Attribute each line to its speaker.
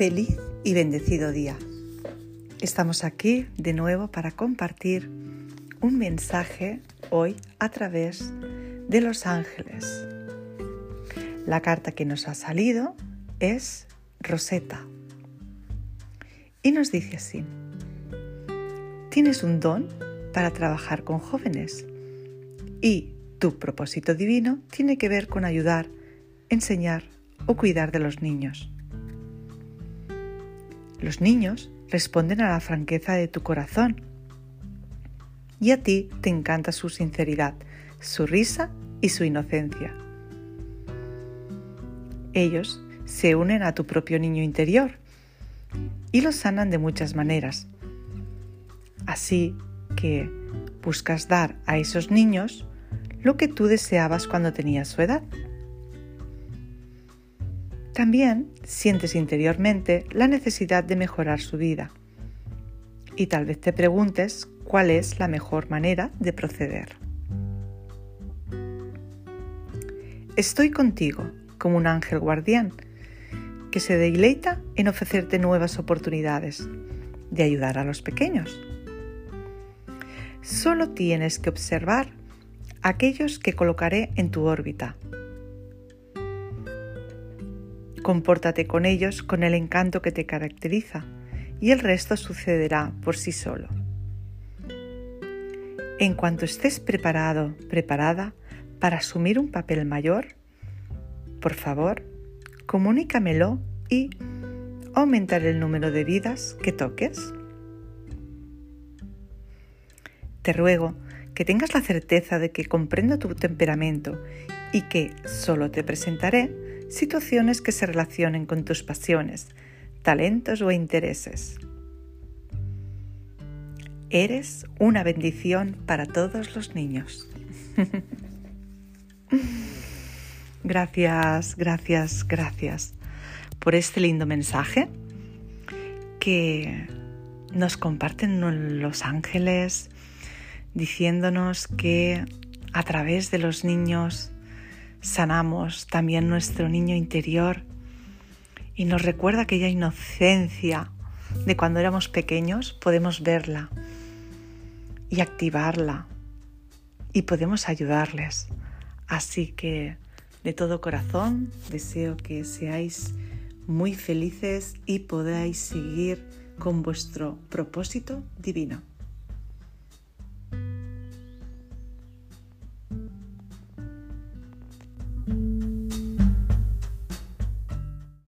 Speaker 1: Feliz y bendecido día. Estamos aquí de nuevo para compartir un mensaje hoy a través de los ángeles. La carta que nos ha salido es Rosetta y nos dice así, tienes un don para trabajar con jóvenes y tu propósito divino tiene que ver con ayudar, enseñar o cuidar de los niños. Los niños responden a la franqueza de tu corazón. Y a ti te encanta su sinceridad, su risa y su inocencia. Ellos se unen a tu propio niño interior y lo sanan de muchas maneras. Así que buscas dar a esos niños lo que tú deseabas cuando tenías su edad. También sientes interiormente la necesidad de mejorar su vida. Y tal vez te preguntes cuál es la mejor manera de proceder. Estoy contigo como un ángel guardián que se deleita en ofrecerte nuevas oportunidades de ayudar a los pequeños. Solo tienes que observar aquellos que colocaré en tu órbita Compórtate con ellos con el encanto que te caracteriza y el resto sucederá por sí solo. En cuanto estés preparado, preparada para asumir un papel mayor, por favor, comunícamelo y aumentaré el número de vidas que toques. Te ruego que tengas la certeza de que comprendo tu temperamento y que solo te presentaré situaciones que se relacionen con tus pasiones, talentos o intereses. Eres una bendición para todos los niños. gracias, gracias, gracias por este lindo mensaje que nos comparten los ángeles diciéndonos que a través de los niños sanamos también nuestro niño interior y nos recuerda aquella inocencia de cuando éramos pequeños, podemos verla y activarla y podemos ayudarles. Así que de todo corazón deseo que seáis muy felices y podáis seguir con vuestro propósito divino.